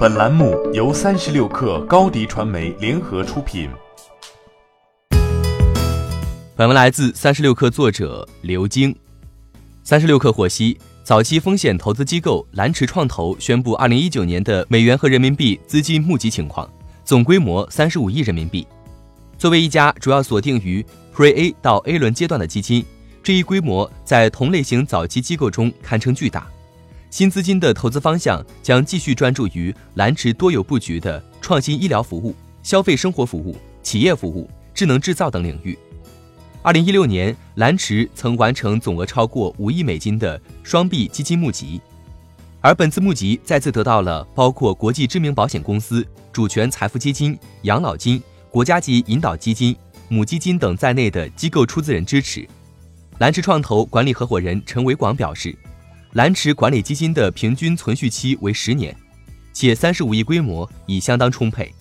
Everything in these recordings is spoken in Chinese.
本栏目由三十六氪高低传媒联合出品。本文来自三十六氪作者刘晶。三十六氪获悉，早期风险投资机构蓝驰创投宣布二零一九年的美元和人民币资金募集情况，总规模三十五亿人民币。作为一家主要锁定于 Pre A 到 A 轮阶段的基金，这一规模在同类型早期机构中堪称巨大。新资金的投资方向将继续专注于蓝驰多有布局的创新医疗服务、消费生活服务、企业服务、智能制造等领域。二零一六年，蓝驰曾完成总额超过五亿美金的双币基金募集，而本次募集再次得到了包括国际知名保险公司、主权财富基金、养老金、国家级引导基金、母基金等在内的机构出资人支持。蓝驰创投管理合伙人陈伟广表示。蓝驰管理基金的平均存续期为十年，且三十五亿规模已相当充沛。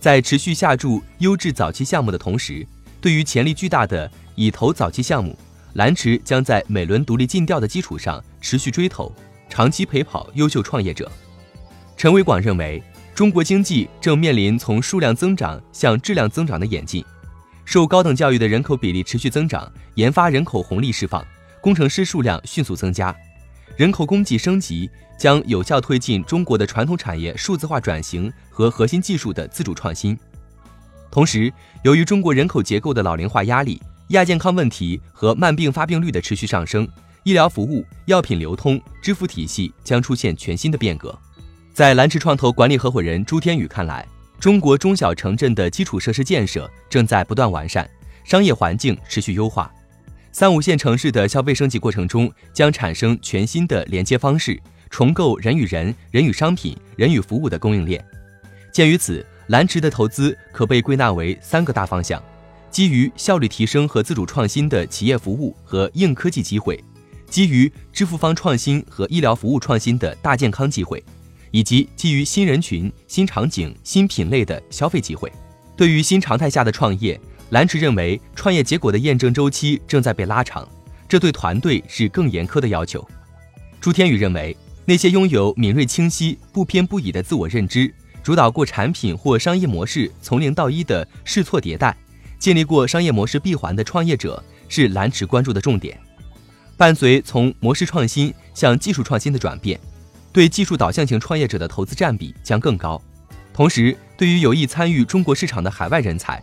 在持续下注优质早期项目的同时，对于潜力巨大的已投早期项目，蓝驰将在每轮独立尽调的基础上持续追投，长期陪跑优秀创业者。陈伟广认为，中国经济正面临从数量增长向质量增长的演进，受高等教育的人口比例持续增长，研发人口红利释放，工程师数量迅速增加。人口供给升级将有效推进中国的传统产业数字化转型和核心技术的自主创新。同时，由于中国人口结构的老龄化压力、亚健康问题和慢病发病率的持续上升，医疗服务、药品流通、支付体系将出现全新的变革。在蓝驰创投管理合伙人朱天宇看来，中国中小城镇的基础设施建设正在不断完善，商业环境持续优化。三五线城市的消费升级过程中，将产生全新的连接方式，重构人与人、人与商品、人与服务的供应链。鉴于此，蓝驰的投资可被归纳为三个大方向：基于效率提升和自主创新的企业服务和硬科技机会，基于支付方创新和医疗服务创新的大健康机会，以及基于新人群、新场景、新品类的消费机会。对于新常态下的创业。蓝驰认为，创业结果的验证周期正在被拉长，这对团队是更严苛的要求。朱天宇认为，那些拥有敏锐、清晰、不偏不倚的自我认知，主导过产品或商业模式从零到一的试错迭代，建立过商业模式闭环的创业者，是蓝驰关注的重点。伴随从模式创新向技术创新的转变，对技术导向型创业者的投资占比将更高。同时，对于有意参与中国市场的海外人才，